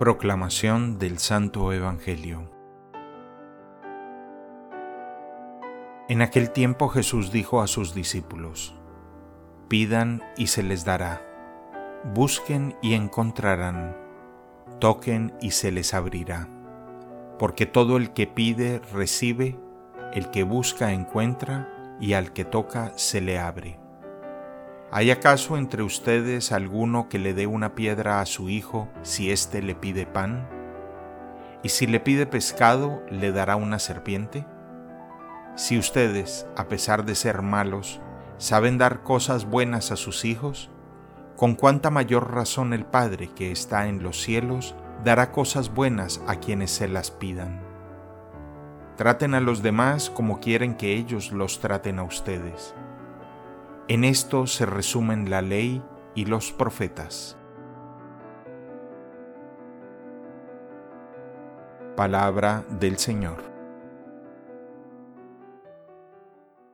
Proclamación del Santo Evangelio En aquel tiempo Jesús dijo a sus discípulos, Pidan y se les dará, busquen y encontrarán, toquen y se les abrirá, porque todo el que pide recibe, el que busca encuentra, y al que toca se le abre. ¿Hay acaso entre ustedes alguno que le dé una piedra a su hijo si éste le pide pan? ¿Y si le pide pescado, le dará una serpiente? Si ustedes, a pesar de ser malos, saben dar cosas buenas a sus hijos, con cuánta mayor razón el Padre que está en los cielos dará cosas buenas a quienes se las pidan. Traten a los demás como quieren que ellos los traten a ustedes en esto se resumen la ley y los profetas. Palabra del Señor.